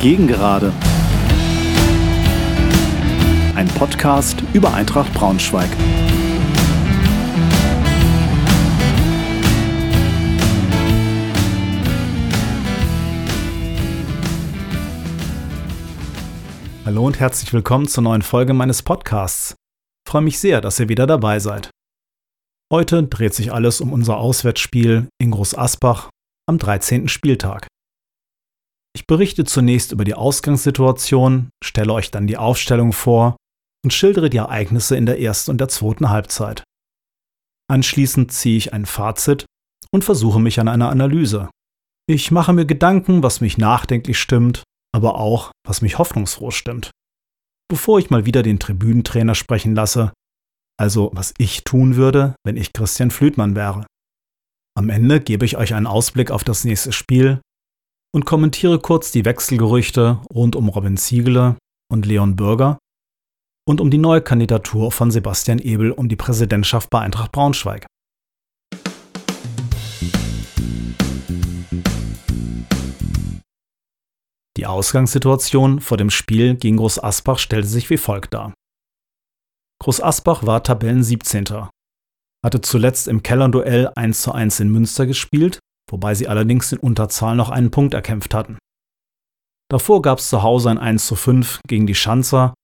Gegengerade. Ein Podcast über Eintracht Braunschweig. Hallo und herzlich willkommen zur neuen Folge meines Podcasts. Ich freue mich sehr, dass ihr wieder dabei seid. Heute dreht sich alles um unser Auswärtsspiel in Groß Asbach am 13. Spieltag. Ich berichte zunächst über die Ausgangssituation, stelle euch dann die Aufstellung vor und schildere die Ereignisse in der ersten und der zweiten Halbzeit. Anschließend ziehe ich ein Fazit und versuche mich an einer Analyse. Ich mache mir Gedanken, was mich nachdenklich stimmt, aber auch, was mich hoffnungsfroh stimmt. Bevor ich mal wieder den Tribünentrainer sprechen lasse, also was ich tun würde, wenn ich Christian Flütmann wäre. Am Ende gebe ich euch einen Ausblick auf das nächste Spiel und kommentiere kurz die Wechselgerüchte rund um Robin Ziegele und Leon Bürger und um die neue Kandidatur von Sebastian Ebel um die Präsidentschaft bei Eintracht Braunschweig. Die Ausgangssituation vor dem Spiel gegen Groß Asbach stellte sich wie folgt dar. Groß Asbach war Tabellen 17. Hatte zuletzt im Kellerduell 1 zu 1 in Münster gespielt wobei sie allerdings in Unterzahl noch einen Punkt erkämpft hatten. Davor gab es zu Hause ein 1 zu 5 gegen die Schanzer.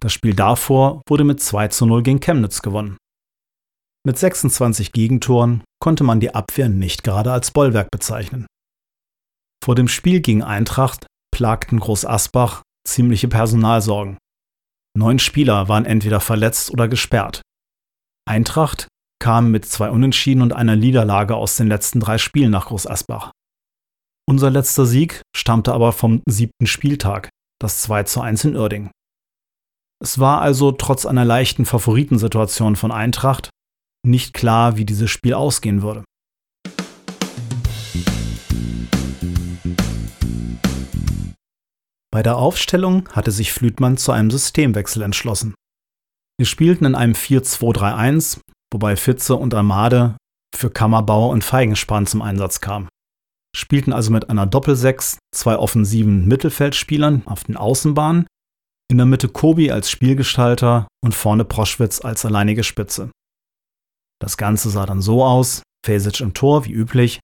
Das Spiel davor wurde mit 2 zu 0 gegen Chemnitz gewonnen. Mit 26 Gegentoren konnte man die Abwehr nicht gerade als Bollwerk bezeichnen. Vor dem Spiel gegen Eintracht plagten Groß Asbach ziemliche Personalsorgen. Neun Spieler waren entweder verletzt oder gesperrt. Eintracht kamen mit zwei Unentschieden und einer Niederlage aus den letzten drei Spielen nach Groß Asbach. Unser letzter Sieg stammte aber vom siebten Spieltag, das 2 zu 1 in Uerding. Es war also trotz einer leichten Favoritensituation von Eintracht nicht klar, wie dieses Spiel ausgehen würde. Bei der Aufstellung hatte sich Flütmann zu einem Systemwechsel entschlossen. Wir spielten in einem 4-2-3-1 wobei Fitze und Armade für Kammerbauer und Feigenspan zum Einsatz kamen. Spielten also mit einer Doppelsechs, zwei offensiven Mittelfeldspielern auf den Außenbahnen, in der Mitte Kobi als Spielgestalter und vorne Proschwitz als alleinige Spitze. Das Ganze sah dann so aus: Fesic im Tor, wie üblich,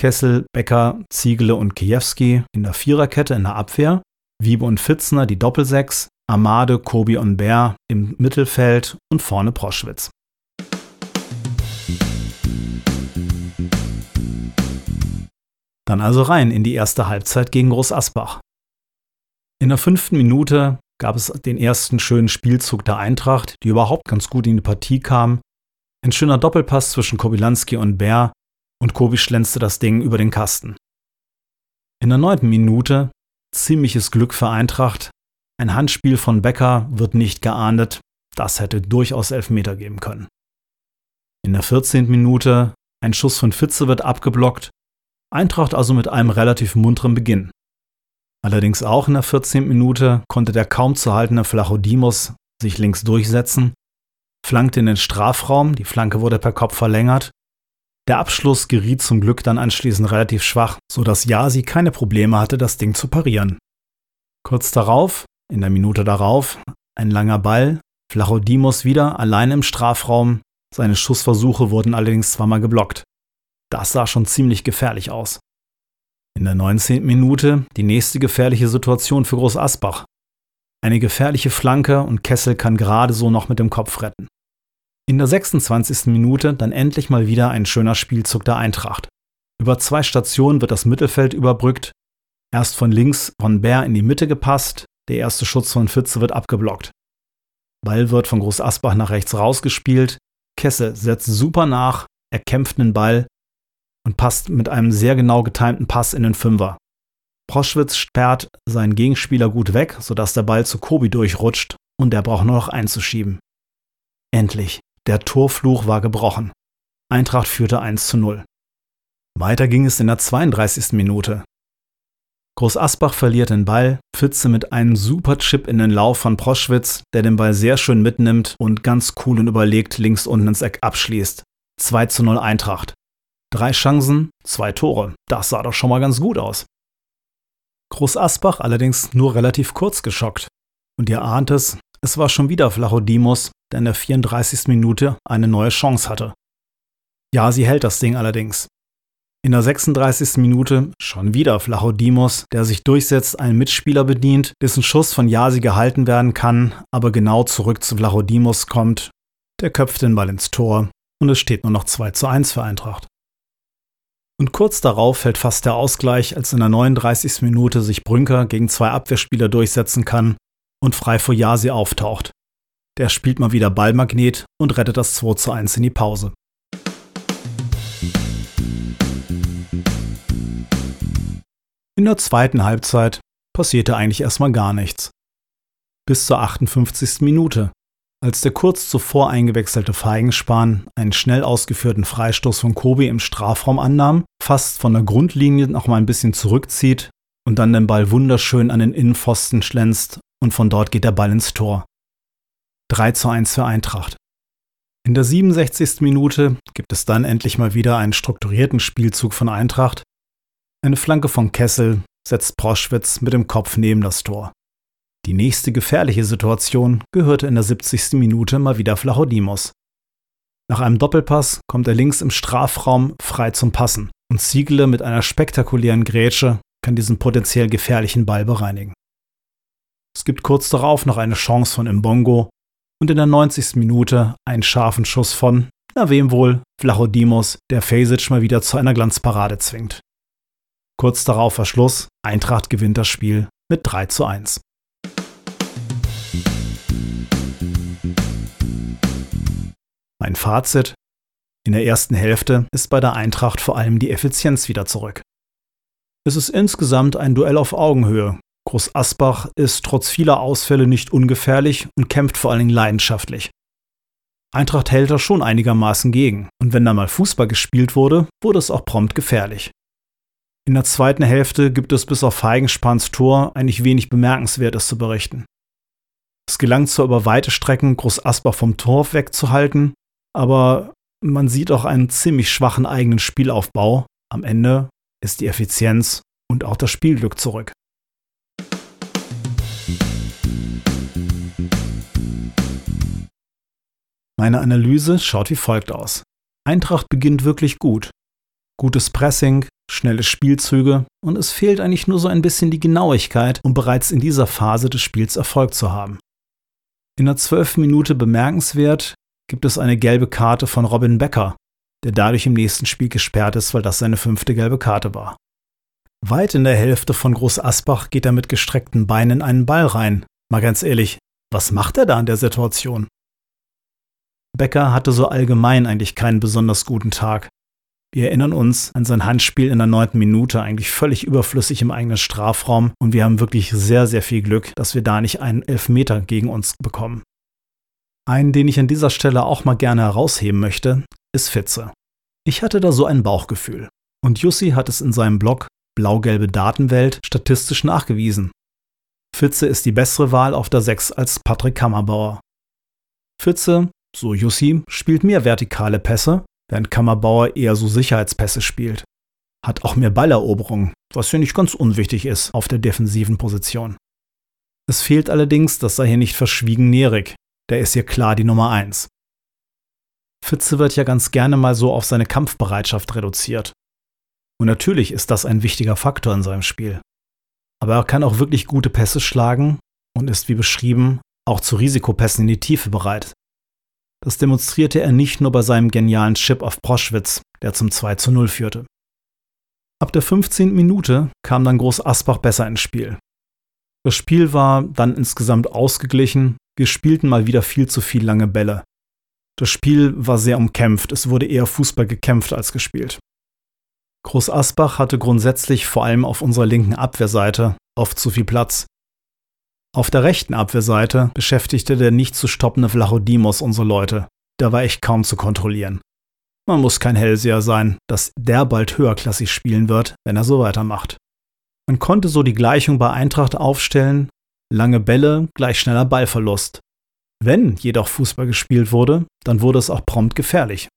Kessel, Becker, Ziegele und Kiewski in der Viererkette in der Abwehr, Wiebe und Fitzner die Doppelsechs, Amade, Kobi und Bär im Mittelfeld und vorne Proschwitz. Dann also rein in die erste Halbzeit gegen Groß Asbach. In der fünften Minute gab es den ersten schönen Spielzug der Eintracht, die überhaupt ganz gut in die Partie kam. Ein schöner Doppelpass zwischen Kobilanski und Bär und Kobi schlänzte das Ding über den Kasten. In der neunten Minute ziemliches Glück für Eintracht. Ein Handspiel von Becker wird nicht geahndet. Das hätte durchaus Elfmeter geben können. In der 14. Minute ein Schuss von Fitze wird abgeblockt Eintracht also mit einem relativ munteren Beginn. Allerdings auch in der 14. Minute konnte der kaum zu haltende Flachodimos sich links durchsetzen, flankte in den Strafraum, die Flanke wurde per Kopf verlängert. Der Abschluss geriet zum Glück dann anschließend relativ schwach, sodass Yasi keine Probleme hatte, das Ding zu parieren. Kurz darauf, in der Minute darauf, ein langer Ball, Flachodimos wieder allein im Strafraum, seine Schussversuche wurden allerdings zweimal geblockt. Das sah schon ziemlich gefährlich aus. In der 19. Minute die nächste gefährliche Situation für Groß Asbach. Eine gefährliche Flanke und Kessel kann gerade so noch mit dem Kopf retten. In der 26. Minute dann endlich mal wieder ein schöner Spielzug der Eintracht. Über zwei Stationen wird das Mittelfeld überbrückt. Erst von links von Bär in die Mitte gepasst, der erste Schutz von Fitze wird abgeblockt. Ball wird von Groß Asbach nach rechts rausgespielt. Kessel setzt super nach, er kämpft den Ball und passt mit einem sehr genau getimten Pass in den Fünfer. Proschwitz sperrt seinen Gegenspieler gut weg, sodass der Ball zu Kobi durchrutscht und der braucht nur noch einzuschieben. Endlich, der Torfluch war gebrochen. Eintracht führte 1 zu 0. Weiter ging es in der 32. Minute. Groß Asbach verliert den Ball, Pfütze mit einem super Chip in den Lauf von Proschwitz, der den Ball sehr schön mitnimmt und ganz cool und überlegt links unten ins Eck abschließt. 2 zu 0 Eintracht. Drei Chancen, zwei Tore. Das sah doch schon mal ganz gut aus. Groß Asbach allerdings nur relativ kurz geschockt. Und ihr ahnt es, es war schon wieder Flachodimos, der in der 34. Minute eine neue Chance hatte. Ja, sie hält das Ding allerdings. In der 36. Minute schon wieder Flachodimos, der sich durchsetzt, einen Mitspieler bedient, dessen Schuss von Jasi gehalten werden kann, aber genau zurück zu Flachodimos kommt. Der köpft den Ball ins Tor und es steht nur noch 2 zu 1 für Eintracht. Und kurz darauf fällt fast der Ausgleich, als in der 39. Minute sich Brünker gegen zwei Abwehrspieler durchsetzen kann und frei vor Jasi auftaucht. Der spielt mal wieder Ballmagnet und rettet das 2 zu 1 in die Pause. In der zweiten Halbzeit passierte eigentlich erstmal gar nichts. Bis zur 58. Minute, als der kurz zuvor eingewechselte Feigenspan einen schnell ausgeführten Freistoß von Kobi im Strafraum annahm, fast von der Grundlinie noch mal ein bisschen zurückzieht und dann den Ball wunderschön an den Innenpfosten schlänzt und von dort geht der Ball ins Tor. 3 zu 1 für Eintracht. In der 67. Minute gibt es dann endlich mal wieder einen strukturierten Spielzug von Eintracht, eine Flanke von Kessel setzt Proschwitz mit dem Kopf neben das Tor. Die nächste gefährliche Situation gehörte in der 70. Minute mal wieder Flachodimos. Nach einem Doppelpass kommt er links im Strafraum frei zum Passen und Ziegele mit einer spektakulären Grätsche kann diesen potenziell gefährlichen Ball bereinigen. Es gibt kurz darauf noch eine Chance von Mbongo und in der 90. Minute einen scharfen Schuss von, na wem wohl, Flachodimos, der Fasic mal wieder zu einer Glanzparade zwingt. Kurz darauf Verschluss, Eintracht gewinnt das Spiel mit 3 zu 1. Mein Fazit. In der ersten Hälfte ist bei der Eintracht vor allem die Effizienz wieder zurück. Es ist insgesamt ein Duell auf Augenhöhe. Groß Asbach ist trotz vieler Ausfälle nicht ungefährlich und kämpft vor allen Dingen leidenschaftlich. Eintracht hält da schon einigermaßen gegen, und wenn da mal Fußball gespielt wurde, wurde es auch prompt gefährlich. In der zweiten Hälfte gibt es bis auf Feigenspans Tor eigentlich wenig Bemerkenswertes zu berichten. Es gelang zwar über weite Strecken Groß Asbach vom Tor wegzuhalten, aber man sieht auch einen ziemlich schwachen eigenen Spielaufbau. Am Ende ist die Effizienz und auch das Spielglück zurück. Meine Analyse schaut wie folgt aus. Eintracht beginnt wirklich gut. Gutes Pressing, schnelle Spielzüge und es fehlt eigentlich nur so ein bisschen die Genauigkeit, um bereits in dieser Phase des Spiels Erfolg zu haben. In der zwölften Minute bemerkenswert gibt es eine gelbe Karte von Robin Becker, der dadurch im nächsten Spiel gesperrt ist, weil das seine fünfte gelbe Karte war. Weit in der Hälfte von Groß Asbach geht er mit gestreckten Beinen in einen Ball rein. Mal ganz ehrlich, was macht er da in der Situation? Becker hatte so allgemein eigentlich keinen besonders guten Tag. Wir erinnern uns an sein Handspiel in der neunten Minute, eigentlich völlig überflüssig im eigenen Strafraum. Und wir haben wirklich sehr, sehr viel Glück, dass wir da nicht einen Elfmeter gegen uns bekommen. Einen, den ich an dieser Stelle auch mal gerne herausheben möchte, ist Fitze. Ich hatte da so ein Bauchgefühl. Und Jussi hat es in seinem Blog Blau-gelbe Datenwelt statistisch nachgewiesen. Fitze ist die bessere Wahl auf der 6 als Patrick Kammerbauer. Fitze, so Jussi, spielt mehr vertikale Pässe während Kammerbauer eher so Sicherheitspässe spielt. Hat auch mehr Balleroberung, was ja nicht ganz unwichtig ist auf der defensiven Position. Es fehlt allerdings, das sei hier nicht verschwiegen, Nerik. Der ist hier klar die Nummer 1. Fitze wird ja ganz gerne mal so auf seine Kampfbereitschaft reduziert. Und natürlich ist das ein wichtiger Faktor in seinem Spiel. Aber er kann auch wirklich gute Pässe schlagen und ist wie beschrieben auch zu Risikopässen in die Tiefe bereit. Das demonstrierte er nicht nur bei seinem genialen Chip auf Proschwitz, der zum 2 zu 0 führte. Ab der 15. Minute kam dann Groß Asbach besser ins Spiel. Das Spiel war dann insgesamt ausgeglichen, wir spielten mal wieder viel zu viel lange Bälle. Das Spiel war sehr umkämpft, es wurde eher Fußball gekämpft als gespielt. Groß Asbach hatte grundsätzlich vor allem auf unserer linken Abwehrseite oft zu viel Platz. Auf der rechten Abwehrseite beschäftigte der nicht zu stoppende Vlachodimos unsere Leute. Der war echt kaum zu kontrollieren. Man muss kein Hellseher sein, dass der bald höherklassig spielen wird, wenn er so weitermacht. Man konnte so die Gleichung bei Eintracht aufstellen, lange Bälle gleich schneller Ballverlust. Wenn jedoch Fußball gespielt wurde, dann wurde es auch prompt gefährlich.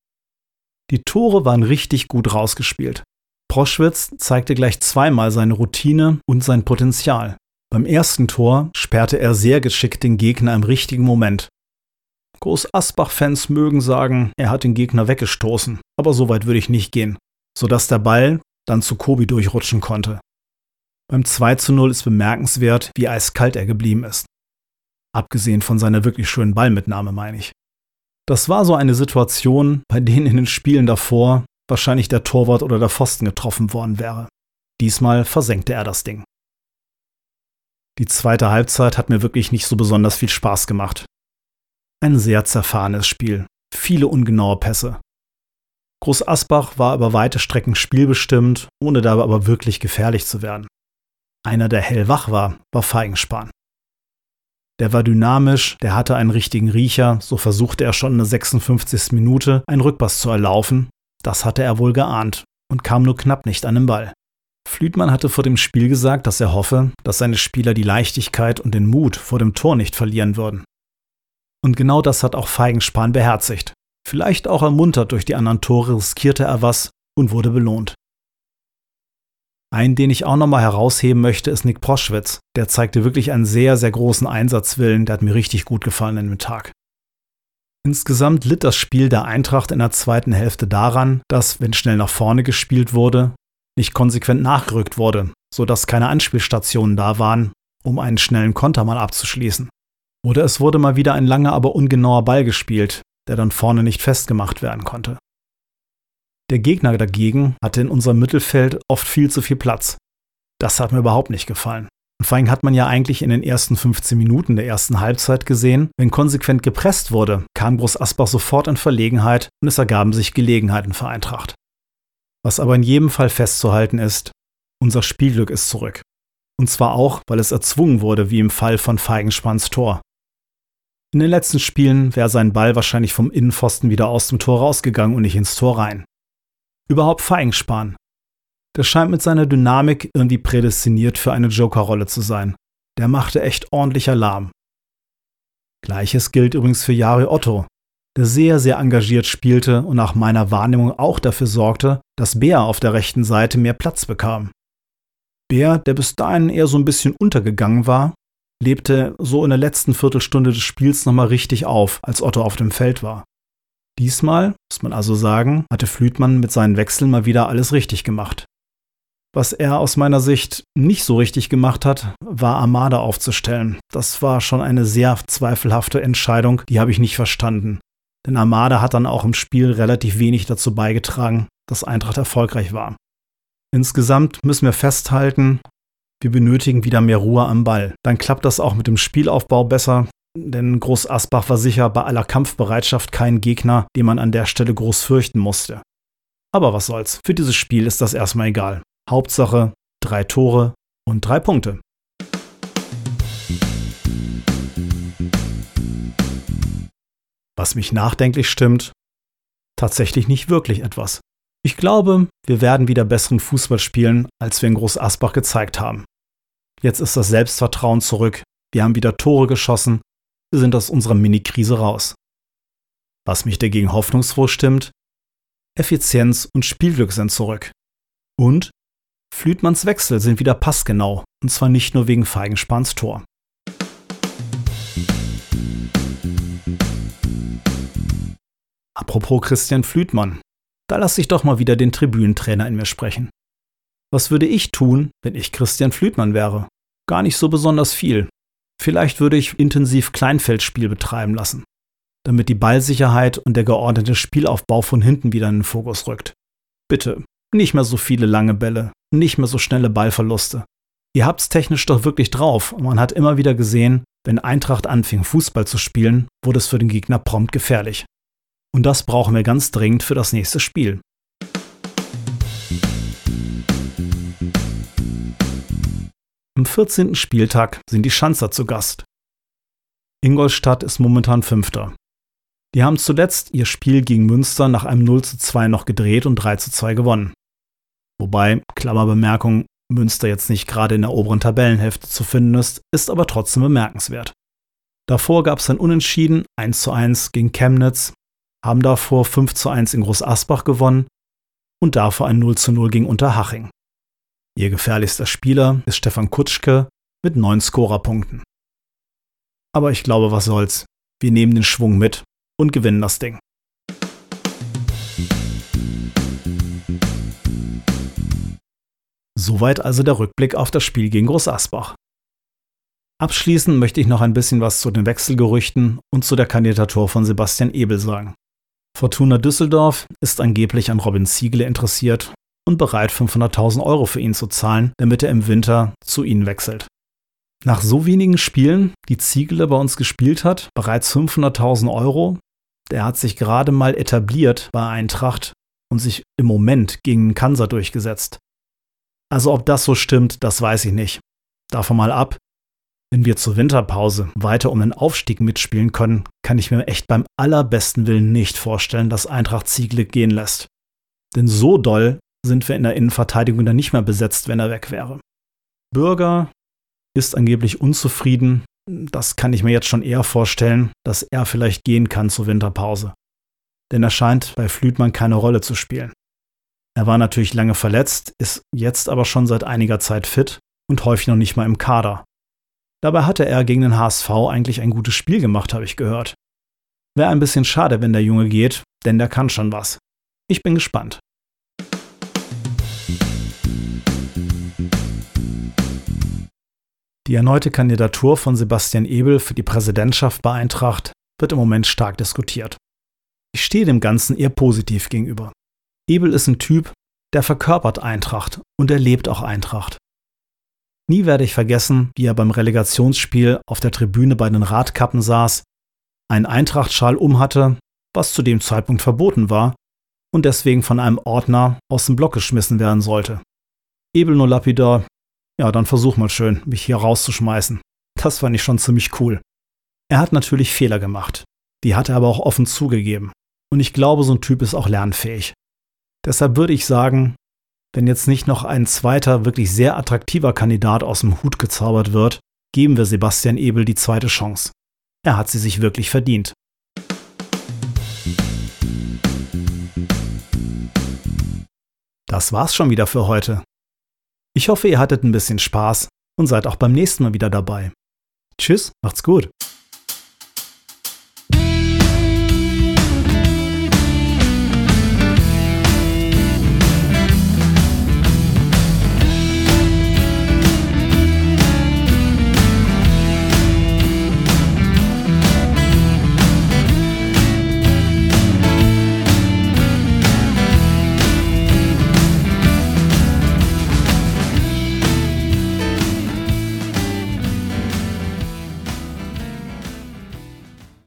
Die Tore waren richtig gut rausgespielt. Proschwitz zeigte gleich zweimal seine Routine und sein Potenzial. Beim ersten Tor sperrte er sehr geschickt den Gegner im richtigen Moment. Groß Asbach-Fans mögen sagen, er hat den Gegner weggestoßen, aber so weit würde ich nicht gehen, sodass der Ball dann zu Kobi durchrutschen konnte. Beim 2 zu 0 ist bemerkenswert, wie eiskalt er geblieben ist. Abgesehen von seiner wirklich schönen Ballmitnahme, meine ich. Das war so eine Situation, bei denen in den Spielen davor wahrscheinlich der Torwart oder der Pfosten getroffen worden wäre. Diesmal versenkte er das Ding. Die zweite Halbzeit hat mir wirklich nicht so besonders viel Spaß gemacht. Ein sehr zerfahrenes Spiel, viele ungenaue Pässe. Groß Asbach war über weite Strecken spielbestimmt, ohne dabei aber wirklich gefährlich zu werden. Einer, der hellwach war, war Feigenspan. Der war dynamisch, der hatte einen richtigen Riecher, so versuchte er schon in der 56. Minute einen Rückpass zu erlaufen. Das hatte er wohl geahnt und kam nur knapp nicht an den Ball. Flütmann hatte vor dem Spiel gesagt, dass er hoffe, dass seine Spieler die Leichtigkeit und den Mut vor dem Tor nicht verlieren würden. Und genau das hat auch Feigenspan beherzigt. Vielleicht auch ermuntert durch die anderen Tore riskierte er was und wurde belohnt. Einen, den ich auch nochmal herausheben möchte, ist Nick Proschwitz. Der zeigte wirklich einen sehr, sehr großen Einsatzwillen. Der hat mir richtig gut gefallen in dem Tag. Insgesamt litt das Spiel der Eintracht in der zweiten Hälfte daran, dass, wenn schnell nach vorne gespielt wurde, nicht konsequent nachgerückt wurde, sodass keine Anspielstationen da waren, um einen schnellen Konter mal abzuschließen. Oder es wurde mal wieder ein langer, aber ungenauer Ball gespielt, der dann vorne nicht festgemacht werden konnte. Der Gegner dagegen hatte in unserem Mittelfeld oft viel zu viel Platz. Das hat mir überhaupt nicht gefallen. Und vor allem hat man ja eigentlich in den ersten 15 Minuten der ersten Halbzeit gesehen, wenn konsequent gepresst wurde, kam Groß Asbach sofort in Verlegenheit und es ergaben sich Gelegenheiten für Eintracht. Was aber in jedem Fall festzuhalten ist, unser Spielglück ist zurück. Und zwar auch, weil es erzwungen wurde, wie im Fall von Feigenspans Tor. In den letzten Spielen wäre sein Ball wahrscheinlich vom Innenpfosten wieder aus dem Tor rausgegangen und nicht ins Tor rein. Überhaupt Feigenspan. Der scheint mit seiner Dynamik irgendwie prädestiniert für eine Joker-Rolle zu sein. Der machte echt ordentlich Alarm. Gleiches gilt übrigens für Jari Otto, der sehr, sehr engagiert spielte und nach meiner Wahrnehmung auch dafür sorgte, dass Bär auf der rechten Seite mehr Platz bekam. Bär, der bis dahin eher so ein bisschen untergegangen war, lebte so in der letzten Viertelstunde des Spiels nochmal richtig auf, als Otto auf dem Feld war. Diesmal, muss man also sagen, hatte Flütmann mit seinen Wechseln mal wieder alles richtig gemacht. Was er aus meiner Sicht nicht so richtig gemacht hat, war Armada aufzustellen. Das war schon eine sehr zweifelhafte Entscheidung, die habe ich nicht verstanden. Denn Armada hat dann auch im Spiel relativ wenig dazu beigetragen, dass Eintracht erfolgreich war. Insgesamt müssen wir festhalten, wir benötigen wieder mehr Ruhe am Ball. Dann klappt das auch mit dem Spielaufbau besser, denn Groß Asbach war sicher bei aller Kampfbereitschaft kein Gegner, den man an der Stelle groß fürchten musste. Aber was soll's, für dieses Spiel ist das erstmal egal. Hauptsache drei Tore und drei Punkte. Was mich nachdenklich stimmt, tatsächlich nicht wirklich etwas. Ich glaube, wir werden wieder besseren Fußball spielen, als wir in Groß Asbach gezeigt haben. Jetzt ist das Selbstvertrauen zurück, wir haben wieder Tore geschossen, sind aus unserer Mini-Krise raus. Was mich dagegen hoffnungsfroh stimmt, Effizienz und Spielglück sind zurück. Und Flütmanns Wechsel sind wieder passgenau, und zwar nicht nur wegen Feigenspans Tor. Apropos Christian Flütmann, da lasse ich doch mal wieder den Tribünentrainer in mir sprechen. Was würde ich tun, wenn ich Christian Flütmann wäre? Gar nicht so besonders viel. Vielleicht würde ich intensiv Kleinfeldspiel betreiben lassen, damit die Ballsicherheit und der geordnete Spielaufbau von hinten wieder in den Fokus rückt. Bitte, nicht mehr so viele lange Bälle, nicht mehr so schnelle Ballverluste. Ihr habt's technisch doch wirklich drauf und man hat immer wieder gesehen, wenn Eintracht anfing Fußball zu spielen, wurde es für den Gegner prompt gefährlich. Und das brauchen wir ganz dringend für das nächste Spiel. Am 14. Spieltag sind die Schanzer zu Gast. Ingolstadt ist momentan Fünfter. Die haben zuletzt ihr Spiel gegen Münster nach einem 0 zu 2 noch gedreht und 3 zu 2 gewonnen. Wobei, Klammerbemerkung, Münster jetzt nicht gerade in der oberen Tabellenhälfte zu finden ist, ist aber trotzdem bemerkenswert. Davor gab es ein Unentschieden 1 zu 1 gegen Chemnitz haben davor 5 zu 1 in Groß Asbach gewonnen und davor ein 0 zu 0 gegen Unterhaching. Ihr gefährlichster Spieler ist Stefan Kutschke mit neun Scorerpunkten. Aber ich glaube, was soll's. Wir nehmen den Schwung mit und gewinnen das Ding. Soweit also der Rückblick auf das Spiel gegen Groß Asbach. Abschließend möchte ich noch ein bisschen was zu den Wechselgerüchten und zu der Kandidatur von Sebastian Ebel sagen. Fortuna Düsseldorf ist angeblich an Robin Ziegele interessiert und bereit, 500.000 Euro für ihn zu zahlen, damit er im Winter zu ihnen wechselt. Nach so wenigen Spielen, die Ziegele bei uns gespielt hat, bereits 500.000 Euro, der hat sich gerade mal etabliert bei Eintracht und sich im Moment gegen Kansa durchgesetzt. Also ob das so stimmt, das weiß ich nicht. Davon mal ab, wenn wir zur Winterpause weiter um den Aufstieg mitspielen können, kann ich mir echt beim allerbesten Willen nicht vorstellen, dass Eintracht Ziegele gehen lässt. Denn so doll sind wir in der Innenverteidigung dann nicht mehr besetzt, wenn er weg wäre. Bürger ist angeblich unzufrieden. Das kann ich mir jetzt schon eher vorstellen, dass er vielleicht gehen kann zur Winterpause. Denn er scheint bei Flütmann keine Rolle zu spielen. Er war natürlich lange verletzt, ist jetzt aber schon seit einiger Zeit fit und häufig noch nicht mal im Kader. Dabei hatte er gegen den HSV eigentlich ein gutes Spiel gemacht, habe ich gehört. Wäre ein bisschen schade, wenn der Junge geht, denn der kann schon was. Ich bin gespannt. Die erneute Kandidatur von Sebastian Ebel für die Präsidentschaft bei Eintracht wird im Moment stark diskutiert. Ich stehe dem Ganzen eher positiv gegenüber. Ebel ist ein Typ, der verkörpert Eintracht und er lebt auch Eintracht. Nie werde ich vergessen, wie er beim Relegationsspiel auf der Tribüne bei den Radkappen saß, einen Eintrachtschal umhatte, was zu dem Zeitpunkt verboten war und deswegen von einem Ordner aus dem Block geschmissen werden sollte. Ebel nur lapidar, ja, dann versuch mal schön, mich hier rauszuschmeißen. Das fand ich schon ziemlich cool. Er hat natürlich Fehler gemacht. Die hat er aber auch offen zugegeben. Und ich glaube, so ein Typ ist auch lernfähig. Deshalb würde ich sagen, wenn jetzt nicht noch ein zweiter, wirklich sehr attraktiver Kandidat aus dem Hut gezaubert wird, geben wir Sebastian Ebel die zweite Chance. Er hat sie sich wirklich verdient. Das war's schon wieder für heute. Ich hoffe, ihr hattet ein bisschen Spaß und seid auch beim nächsten Mal wieder dabei. Tschüss, macht's gut.